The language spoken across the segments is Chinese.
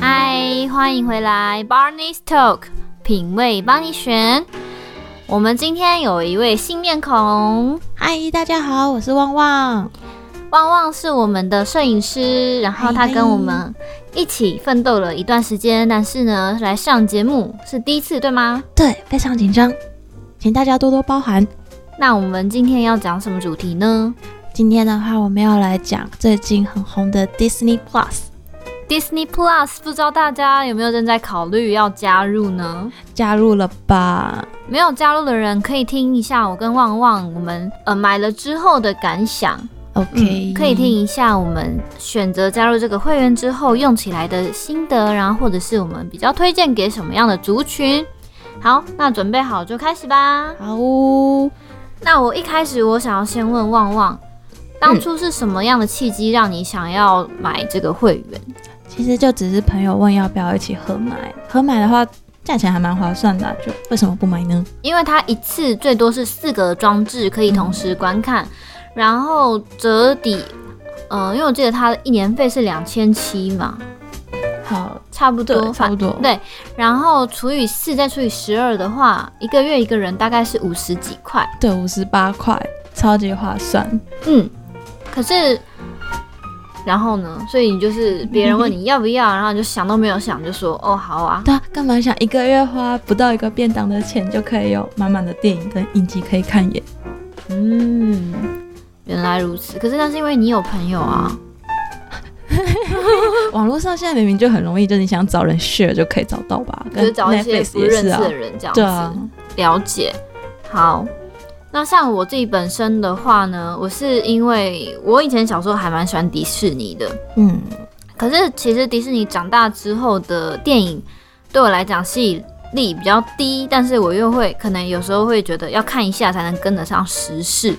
嗨，欢迎回来，Barney's Talk，品味帮你选。我们今天有一位新面孔。嗨，大家好，我是旺旺。旺旺是我们的摄影师，然后他跟我们一起奋斗了一段时间，但是呢，来上节目是第一次，对吗？对，非常紧张，请大家多多包涵。那我们今天要讲什么主题呢？今天的话，我们要来讲最近很红的 Disney Plus。Disney Plus，不知道大家有没有正在考虑要加入呢？加入了吧？没有加入的人可以听一下我跟旺旺我们呃买了之后的感想。OK，、嗯、可以听一下我们选择加入这个会员之后用起来的心得，然后或者是我们比较推荐给什么样的族群。好，那准备好就开始吧。好、哦。那我一开始我想要先问旺旺，当初是什么样的契机让你想要买这个会员？嗯、其实就只是朋友问要不要一起合买，合买的话价钱还蛮划算的，就为什么不买呢？因为它一次最多是四个装置可以同时观看，嗯、然后折抵，嗯、呃，因为我记得它的一年费是两千七嘛。好，差不多，差不多，对。然后除以四，再除以十二的话，一个月一个人大概是五十几块，对，五十八块，超级划算。嗯，可是，然后呢？所以你就是别人问你要不要，然后你就想都没有想就说哦，好啊。对啊，干嘛想一个月花不到一个便当的钱就可以有满满的电影跟影集可以看耶？嗯，原来如此。可是那是因为你有朋友啊。嗯 网络上现在明明就很容易，就是你想找人 share 就可以找到吧？就是找一些不认识的人这样子。对啊，了解。好，那像我自己本身的话呢，我是因为我以前小时候还蛮喜欢迪士尼的，嗯，可是其实迪士尼长大之后的电影对我来讲吸引力比较低，但是我又会可能有时候会觉得要看一下才能跟得上时事。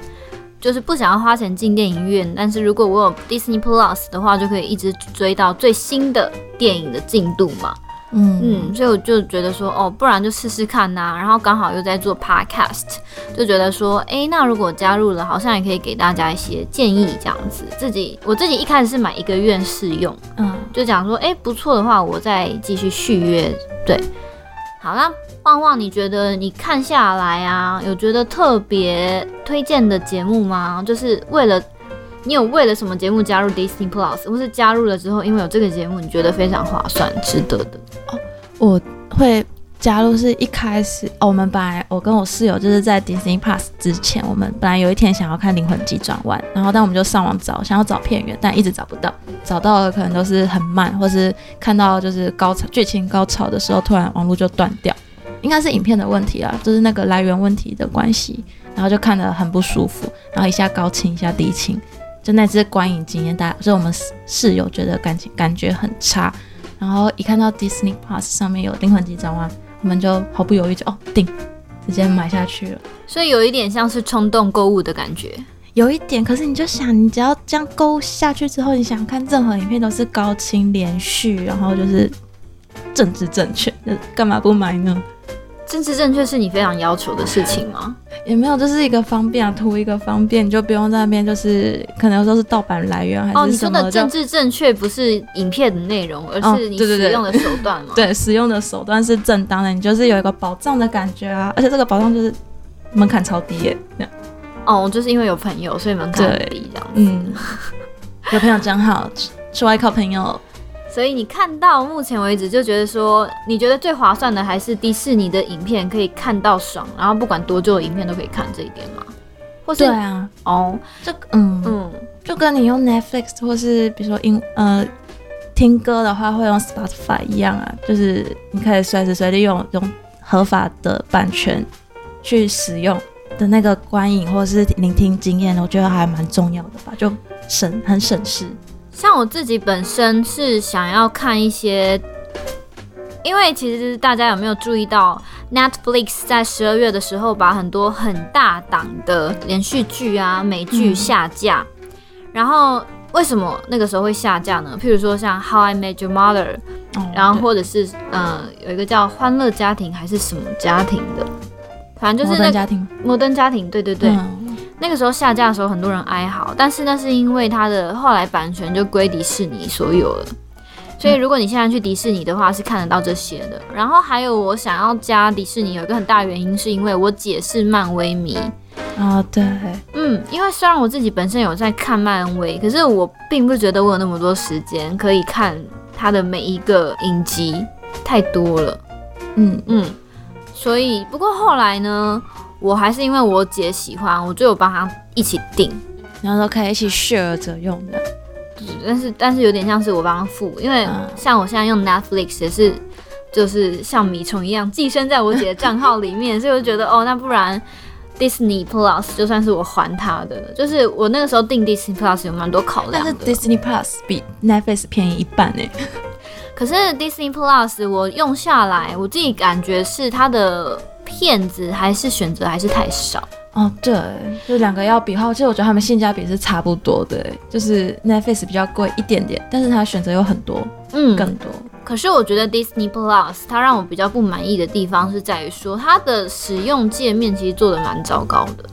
就是不想要花钱进电影院，但是如果我有 Disney Plus 的话，就可以一直追到最新的电影的进度嘛。嗯嗯，所以我就觉得说，哦，不然就试试看呐、啊。然后刚好又在做 Podcast，就觉得说，哎、欸，那如果加入了，好像也可以给大家一些建议这样子。自己我自己一开始是买一个月试用，嗯，就讲说，哎、欸，不错的话，我再继续续约。对，好啦。旺旺，你觉得你看下来啊，有觉得特别推荐的节目吗？就是为了你有为了什么节目加入 Disney Plus，或是加入了之后，因为有这个节目，你觉得非常划算、值得的？我会加入是一开始，哦，我们本来我跟我室友就是在 Disney Plus 之前，我们本来有一天想要看《灵魂急转弯》，然后但我们就上网找，想要找片源，但一直找不到，找到的可能都是很慢，或是看到就是高潮剧情高潮的时候，突然网络就断掉。应该是影片的问题啊，就是那个来源问题的关系，然后就看得很不舒服，然后一下高清一下低清，就那次观影经验，大家，所以我们室友觉得感情感觉很差，然后一看到 Disney Plus 上面有《灵魂急转弯》，我们就毫不犹豫就哦订，直接买下去了。所以有一点像是冲动购物的感觉，有一点。可是你就想，你只要这样购物下去之后，你想看任何影片都是高清连续，然后就是政治正确，那干嘛不买呢？政治正确是你非常要求的事情吗？也没有，就是一个方便啊，图一个方便，你就不用在那边就是可能说是盗版来源还是什么。哦，你说的政治正确不是影片的内容，而是你使用的手段吗？哦，对使用的手段是正当的，你就是有一个保障的感觉啊，而且这个保障就是门槛超低耶。哦，就是因为有朋友，所以门槛很低这样子。嗯，有朋友真好，出外靠朋友。所以你看到目前为止就觉得说，你觉得最划算的还是迪士尼的影片可以看到爽，然后不管多久的影片都可以看这一点吗？或是对啊，哦，这嗯嗯，就跟你用 Netflix 或是比如说音呃听歌的话会用 Spotify 一样啊，就是你可以随时随地用用合法的版权去使用的那个观影或是聆听经验，我觉得还蛮重要的吧，就省很省事。像我自己本身是想要看一些，因为其实大家有没有注意到，Netflix 在十二月的时候把很多很大档的连续剧啊、美剧下架，嗯、然后为什么那个时候会下架呢？譬如说像 How I Met Your Mother，、哦、然后或者是呃有一个叫欢乐家庭还是什么家庭的，反正就是那个、摩登家庭，摩登家庭，对对对。嗯那个时候下架的时候，很多人哀嚎，但是那是因为它的后来版权就归迪士尼所有了，所以如果你现在去迪士尼的话，是看得到这些的。然后还有我想要加迪士尼，有一个很大原因，是因为我姐是漫威迷。啊、哦，对，嗯，因为虽然我自己本身有在看漫威，可是我并不觉得我有那么多时间可以看他的每一个影集，太多了。嗯嗯，所以不过后来呢，我还是因为我姐喜欢，我就有帮她一起订，然后都可以一起 share 着用的。但是但是有点像是我帮她付，因为像我现在用 Netflix 也是，就是像米虫一样寄生在我姐的账号里面，所以我就觉得哦，那不然。Disney Plus 就算是我还她的，就是我那个时候订 Disney Plus 有蛮多考量的。但是 Disney Plus 比 Netflix 便宜一半呢。可是 Disney Plus 我用下来，我自己感觉是它的片子还是选择还是太少。哦，对，就两个要比的话，其实我觉得他们性价比是差不多的，就是 Netflix 比较贵一点点，但是它选择有很多，嗯，更多。可是我觉得 Disney Plus 它让我比较不满意的地方是在于说它的使用界面其实做的蛮糟糕的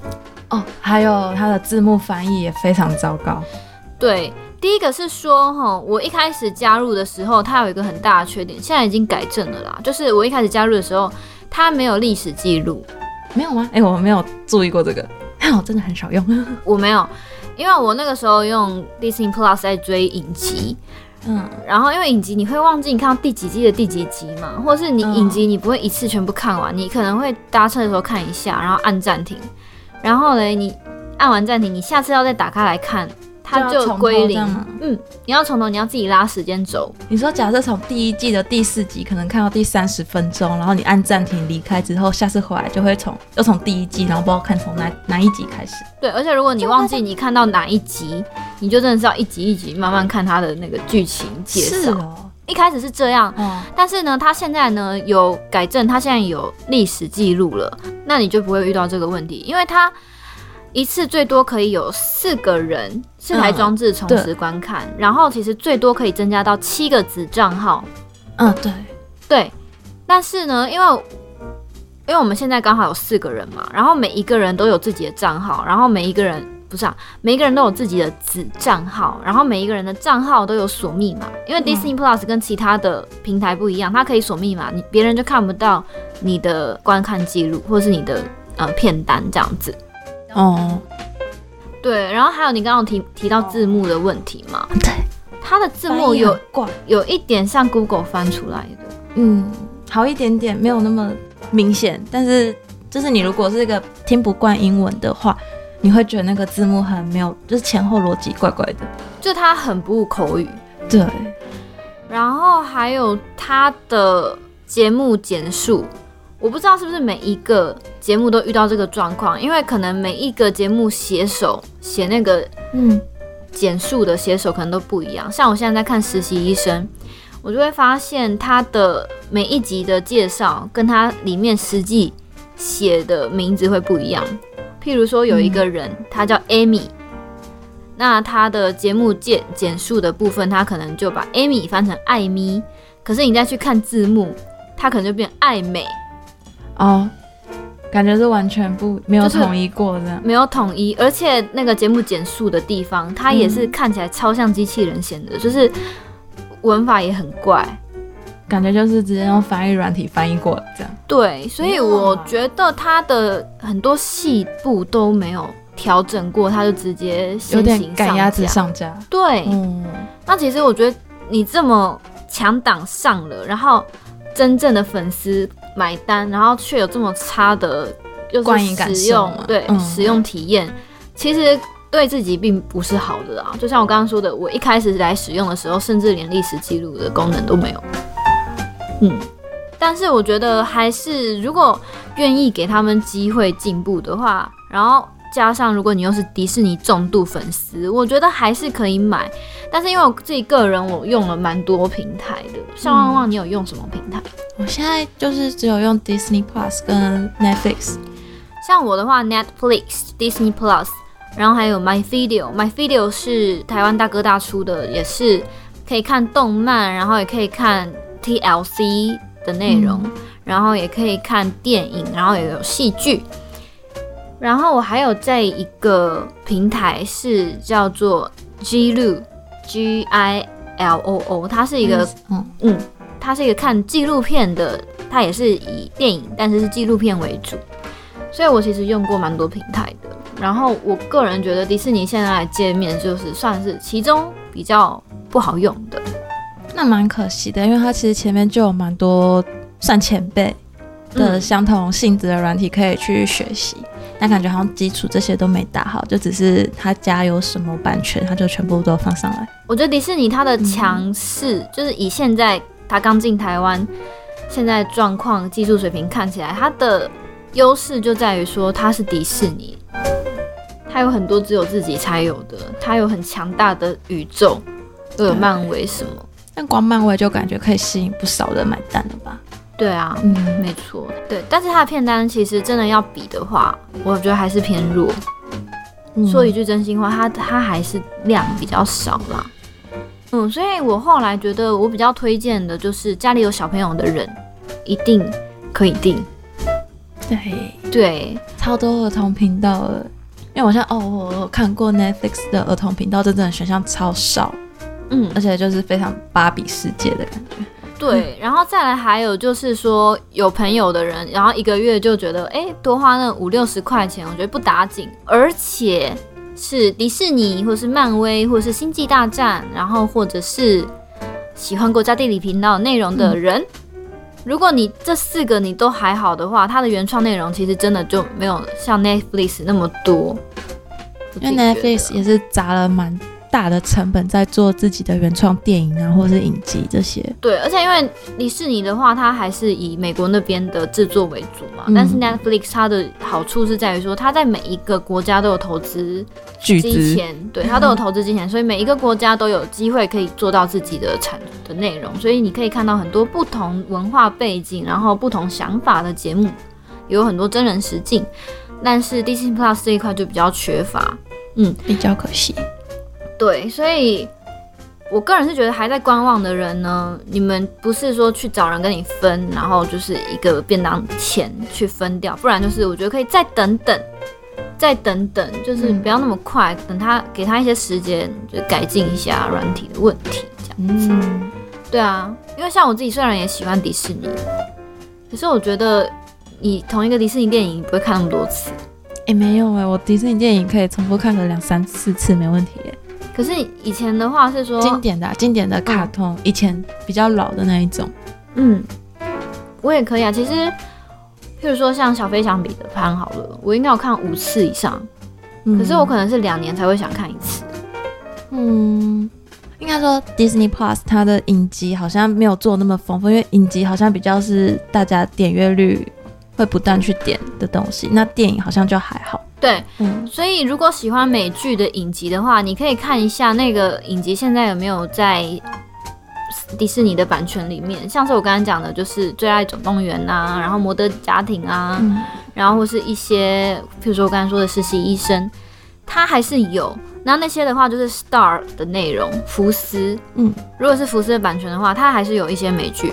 哦，还有它的字幕翻译也非常糟糕。对，第一个是说哈，我一开始加入的时候它有一个很大的缺点，现在已经改正了啦，就是我一开始加入的时候它没有历史记录，没有吗？哎、欸，我没有注意过这个，我真的很少用，我没有，因为我那个时候用 Disney Plus 在追影集。嗯，然后因为影集你会忘记你看到第几季的第几集嘛，或者是你影集你不会一次全部看完，嗯、你可能会搭车的时候看一下，然后按暂停，然后嘞你按完暂停，你下次要再打开来看。它就归零，嗯，你要从头，你要自己拉时间轴。你说，假设从第一季的第四集，可能看到第三十分钟，然后你按暂停离开之后，下次回来就会从又从第一季，然后不知道看从哪哪一集开始。对，而且如果你忘记你看到哪一集，你就真的是要一集一集慢慢看它的那个剧情介绍。是哦，一开始是这样，嗯，但是呢，它现在呢有改正，它现在有历史记录了，那你就不会遇到这个问题，因为它。一次最多可以有四个人，四台装置同时观看，嗯，然后其实最多可以增加到七个子账号。嗯，对对。但是呢，因为因为我们现在刚好有四个人嘛，然后每一个人都有自己的账号，然后每一个人不是啊，每一个人都有自己的子账号，然后每一个人的账号都有锁密码。因为 Disney Plus 跟其他的平台不一样，它可以锁密码，你别人就看不到你的观看记录或是你的呃片单这样子。哦，对，然后还有你刚刚提提到字幕的问题嘛？对，它的字幕有有一点像 Google 翻出来的，嗯，好一点点，没有那么明显。但是就是你如果是一个听不惯英文的话，你会觉得那个字幕很没有，就是前后逻辑怪怪的，就它很不口语。对，然后还有它的节目简述。我不知道是不是每一个节目都遇到这个状况，因为可能每一个节目写手写那个嗯简述的写手可能都不一样。像我现在在看实习医生，我就会发现他的每一集的介绍跟他里面实际写的名字会不一样。譬如说有一个人他叫 Amy，那他的节目简简述的部分，他可能就把 Amy 翻成艾咪，可是你再去看字幕，他可能就变艾美。哦，感觉是完全不没有统一过的，就是，没有统一，而且那个节目减速的地方，它也是看起来超像机器人写的，嗯，就是文法也很怪，感觉就是直接用翻译软体翻译过这样。对，所以我觉得它的很多细部都没有调整过，它就直接有点赶鸭子上架。对，嗯，那其实我觉得你这么强档上了，然后真正的粉丝。买单，然后却有这么差的就是使用，对、嗯、使用体验，其实对自己并不是好的啊。就像我刚刚说的，我一开始来使用的时候，甚至连历史记录的功能都没有。嗯，但是我觉得还是，如果愿意给他们机会进步的话，然后。加上，如果你又是迪士尼重度粉丝，我觉得还是可以买。但是因为我自己个人，我用了蛮多平台的。像旺旺，你有用什么平台？我现在就是只有用 Disney Plus 跟 Netflix。像我的话，Netflix、Disney Plus，然后还有 My Video。My Video 是台湾大哥大出的，也是可以看动漫，然后也可以看 TLC 的内容，嗯，然后也可以看电影，然后也有戏剧。然后我还有在一个平台是叫做 Gilu，G I L O O，它是一个嗯嗯，它是一个看纪录片的，它也是以电影，但是是纪录片为主，所以我其实用过蛮多平台的。然后我个人觉得迪士尼现在的界面就是算是其中比较不好用的，那蛮可惜的，因为它其实前面就有蛮多算前辈的相同性质的软体可以去学习。嗯但感觉好像基础这些都没打好，就只是他家有什么版权，他就全部都放上来。我觉得迪士尼它的强势，嗯、就是以现在他刚进台湾，现在状况、技术水平看起来，它的优势就在于说它是迪士尼，它有很多只有自己才有的，它有很强大的宇宙，又有漫威什么。但光漫威就感觉可以吸引不少人买单了吧？对啊，嗯，没错，对，但是它的片单其实真的要比的话，我觉得还是偏弱。嗯、说一句真心话，它它还是量比较少啦。嗯，所以我后来觉得我比较推荐的就是家里有小朋友的人一定可以订。对对，超多儿童频道了，因为我现在哦，我看过 Netflix 的儿童频道，真正的选项超少，嗯，而且就是非常芭比世界的感觉。对，然后再来还有就是说有朋友的人，然后一个月就觉得哎，多花那五六十块钱，我觉得不打紧，而且是迪士尼或是漫威或是星际大战，然后或者是喜欢国家地理频道内容的人，嗯、如果你这四个你都还好的话，它的原创内容其实真的就没有像 Netflix 那么多，因为 Netflix 也是砸了蛮大的成本在做自己的原创电影啊，或者是影集这些。对，而且因为迪士尼的话，它还是以美国那边的制作为主嘛。嗯、但是 Netflix 它的好处是在于说，它在每一个国家都有投资金钱，资对，它都有投资金钱，所以每一个国家都有机会可以做到自己的产的内容。所以你可以看到很多不同文化背景，然后不同想法的节目，有很多真人实境。但是 Disney Plus 这一块就比较缺乏，嗯，比较可惜。对，所以我个人是觉得还在观望的人呢，你们不是说去找人跟你分，然后就是一个便当钱去分掉，不然就是我觉得可以再等等，再等等，就是不要那么快，嗯、等他给他一些时间，就改进一下软体的问题，这样子。嗯、对啊，因为像我自己虽然也喜欢迪士尼，可是我觉得你同一个迪士尼电影不会看那么多次。诶，没有诶，我迪士尼电影可以重复看个两三四次没问题诶。可是以前的话是说经典的、啊、经典的卡通，嗯、以前比较老的那一种。嗯，我也可以啊。其实，譬如说像小飞象彼得潘好了，我应该有看五次以上。嗯、可是我可能是两年才会想看一次。嗯，应该说 Disney Plus 它的影集好像没有做那么丰富，因为影集好像比较是大家点阅率会不断去点的东西，那电影好像就还好。对，嗯，所以如果喜欢美剧的影集的话，你可以看一下那个影集现在有没有在迪士尼的版权里面。像是我刚刚讲的，就是《最爱总动员》啊，然后《摩登家庭》啊，嗯、然后或是一些，譬如说我刚刚说的《实习医生》，它还是有。那那些的话就是 Star 的内容，福斯，嗯，如果是福斯的版权的话，它还是有一些美剧。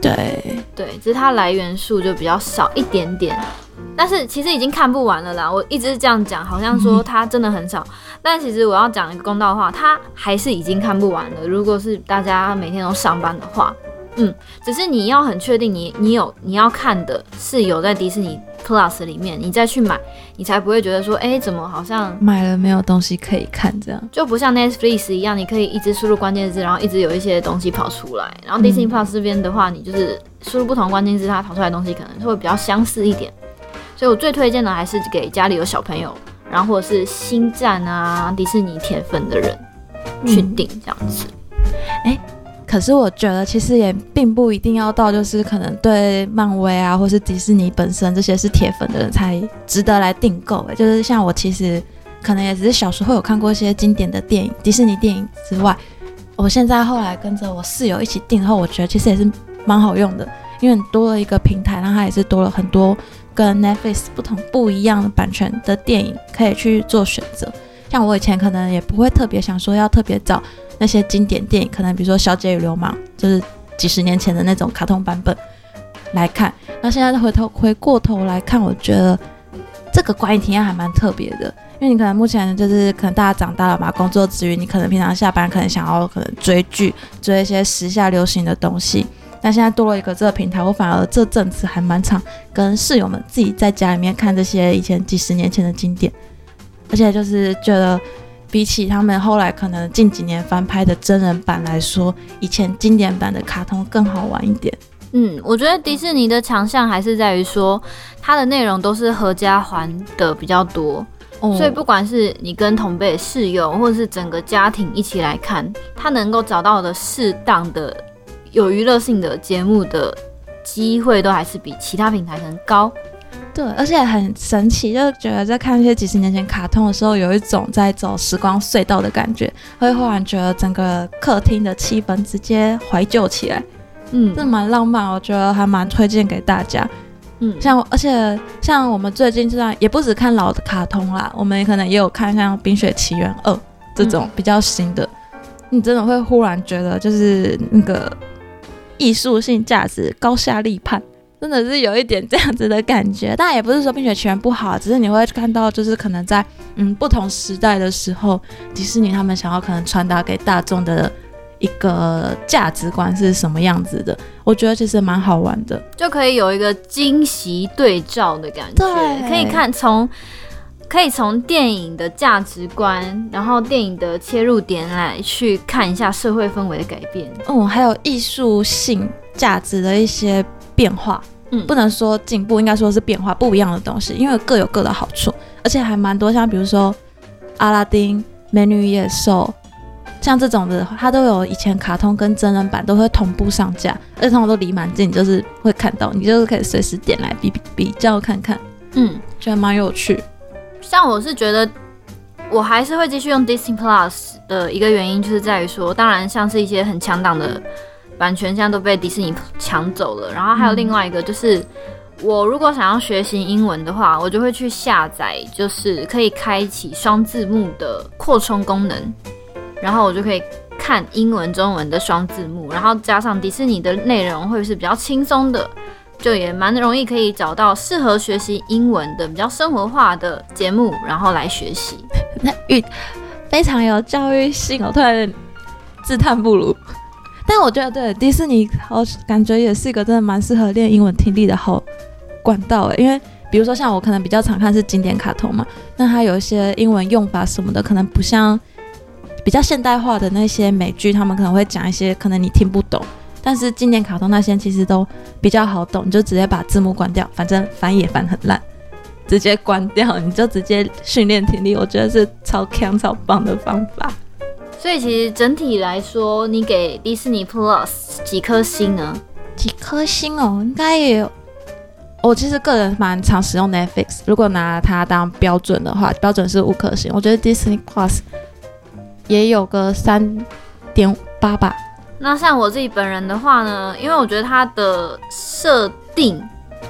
对对，只是它来源数就比较少一点点。但是其实已经看不完了啦，我一直这样讲，好像说它真的很少，嗯、但其实我要讲一个公道话，它还是已经看不完了。如果是大家每天都上班的话，嗯，只是你要很确定你你有你要看的是有在迪士尼 Plus 里面，你再去买，你才不会觉得说，哎，怎么好像买了没有东西可以看这样，就不像 Netflix 一样，你可以一直输入关键字，然后一直有一些东西跑出来。然后 Disney Plus 这边的话，你就是输入不同关键字，它跑出来的东西可能会比较相似一点。所以我最推荐的还是给家里有小朋友，然后或者是星战啊、迪士尼铁粉的人去订这样子。哎、嗯欸，可是我觉得其实也并不一定要到，就是可能对漫威啊，或是迪士尼本身这些是铁粉的人才值得来订购。就是像我其实可能也只是小时候有看过一些经典的电影，迪士尼电影之外，我现在后来跟着我室友一起订后，我觉得其实也是蛮好用的，因为多了一个平台，然后它也是多了很多。跟 Netflix 不同不一样的版权的电影可以去做选择，像我以前可能也不会特别想说要特别找那些经典电影，可能比如说《小姐与流氓》，就是几十年前的那种卡通版本来看。那现在回头回过头来看，我觉得这个观影体验还蛮特别的，因为你可能目前就是可能大家长大了嘛，工作之余，你可能平常下班可能想要可能追剧，追一些时下流行的东西。但现在多了一个这个平台，我反而这阵子还蛮常跟室友们自己在家里面看这些以前几十年前的经典，而且就是觉得比起他们后来可能近几年翻拍的真人版来说，以前经典版的卡通更好玩一点。嗯，我觉得迪士尼的强项还是在于说它的内容都是合家欢的比较多，哦，所以不管是你跟同辈室友，或者是整个家庭一起来看，它能够找到的适当的。有娱乐性的节目的机会都还是比其他平台能高，对，而且很神奇，就觉得在看一些几十年前卡通的时候，有一种在走时光隧道的感觉，会忽然觉得整个客厅的气氛直接怀旧起来，嗯，这蛮浪漫，我觉得还蛮推荐给大家，嗯，像而且像我们最近这样也不止看老的卡通啦，我们可能也有看像《冰雪奇缘二》这种比较新的，嗯，你真的会忽然觉得就是那个。艺术性价值高下立判，真的是有一点这样子的感觉。但也不是说《冰雪奇缘》不好，只是你会看到，就是可能在嗯不同时代的时候，迪士尼他们想要可能传达给大众的一个价值观是什么样子的。我觉得其实蛮好玩的，就可以有一个惊喜对照的感觉，可以看从。可以从电影的价值观，然后电影的切入点来去看一下社会氛围的改变。嗯，还有艺术性价值的一些变化。嗯，不能说进步，应该说是变化，不一样的东西，因为各有各的好处，而且还蛮多。像比如说阿拉丁、美女与野兽，像这种的，它都有以前卡通跟真人版都会同步上架，而且通常都离蛮近，就是会看到，你就是可以随时点来比比比较看看。嗯，觉得蛮有趣。像我是觉得，我还是会继续用 Disney Plus 的一个原因，就是在于说，当然像是一些很强档的版权，现在都被迪士尼抢走了。然后还有另外一个，就是我如果想要学习英文的话，我就会去下载，就是可以开启双字幕的扩充功能，然后我就可以看英文、中文的双字幕，然后加上迪士尼的内容，会是比较轻松的。就也蛮容易可以找到适合学习英文的比较生活化的节目，然后来学习。那语非常有教育性，我突然自叹不如。但我觉得对迪士尼，我感觉也是一个真的蛮适合练英文听力的好管道诶。因为比如说像我可能比较常看是经典卡通嘛，那它有一些英文用法什么的，可能不像比较现代化的那些美剧，他们可能会讲一些可能你听不懂。但是经典卡通那些其实都比较好懂，你就直接把字幕关掉，反正翻也翻很烂，直接关掉，你就直接训练听力，我觉得是超强超棒的方法。所以其实整体来说，你给迪士尼 Plus 几颗星呢？几颗星哦，应该也有。我其实个人蛮常使用 Netflix，如果拿它当标准的话，标准是五颗星。我觉得 Disney Plus 也有个三点八吧。那像我自己本人的话呢，因为我觉得它的设定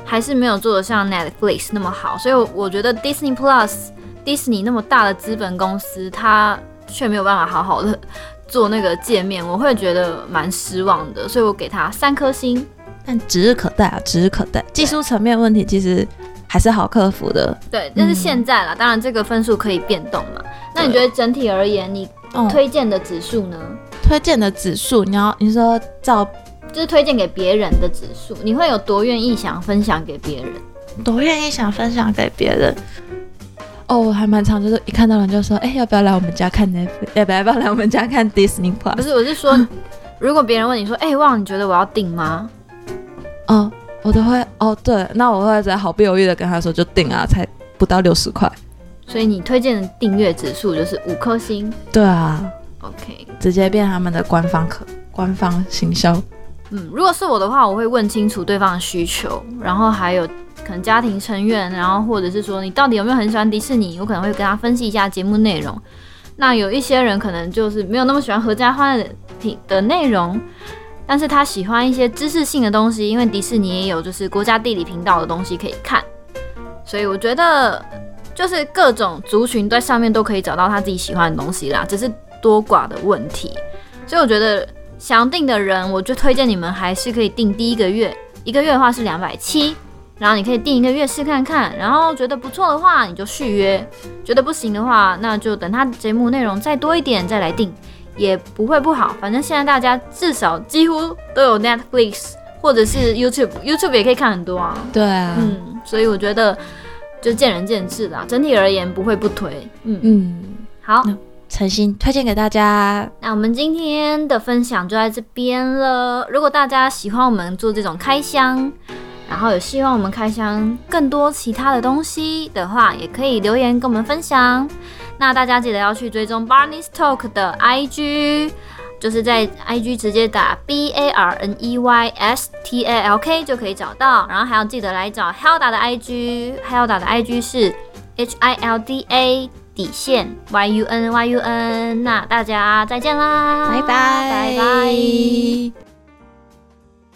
还是没有做的像 Netflix 那么好，所以我觉得 Disney Plus、Disney 那么大的资本公司，它却没有办法好好的做那个界面，我会觉得蛮失望的，所以我给他三颗星。但指日可待啊，指日可待。技术层面问题其实还是好克服的。对，但是现在啦，嗯、当然这个分数可以变动嘛。那你觉得整体而言，你推荐的指数呢？推荐的指数，你要你说照，就是推荐给别人的指数，你会有多愿意想分享给别人？多愿意想分享给别人？哦，我还蛮常，就是一看到人就说，哎、欸，要不要来我们家看 Netflix？要不要来我们家看 Disney Plus？不是，我是说，如果别人问你说，哎、欸，旺，你觉得我要订吗？哦，我都会，哦，对，那我会在毫不犹豫的跟他说，就订啊，才不到六十块。所以你推荐的订阅指数就是五颗星？对啊。OK，直接变他们的官方可官方行销。嗯，如果是我的话，我会问清楚对方的需求，然后还有可能家庭成员，然后或者是说你到底有没有很喜欢迪士尼，我可能会跟他分析一下节目内容。那有一些人可能就是没有那么喜欢合家欢的品的内容，但是他喜欢一些知识性的东西，因为迪士尼也有就是国家地理频道的东西可以看，所以我觉得就是各种族群在上面都可以找到他自己喜欢的东西啦，只是。多寡的问题，所以我觉得想订的人，我就推荐你们还是可以订第一个月，一个月的话是两百七，然后你可以订一个月试看看，然后觉得不错的话你就续约，觉得不行的话那就等他节目内容再多一点再来订，也不会不好。反正现在大家至少几乎都有 Netflix 或者是 YouTube，YouTube 也可以看很多啊。对啊，嗯，所以我觉得就见仁见智啦。整体而言不会不推。嗯嗯，好。诚心推荐给大家。那我们今天的分享就在这边了。如果大家喜欢我们做这种开箱，然后有希望我们开箱更多其他的东西的话，也可以留言跟我们分享。那大家记得要去追踪 Barney's Talk 的 IG，就是在 IG 直接打 B A R N E Y S T A L K 就可以找到。然后还要记得来找 Hilda 的 IG，Hilda 的 IG 是 H I L D A。底线。Y u n y u n，那大家再见啦，拜拜。拜拜。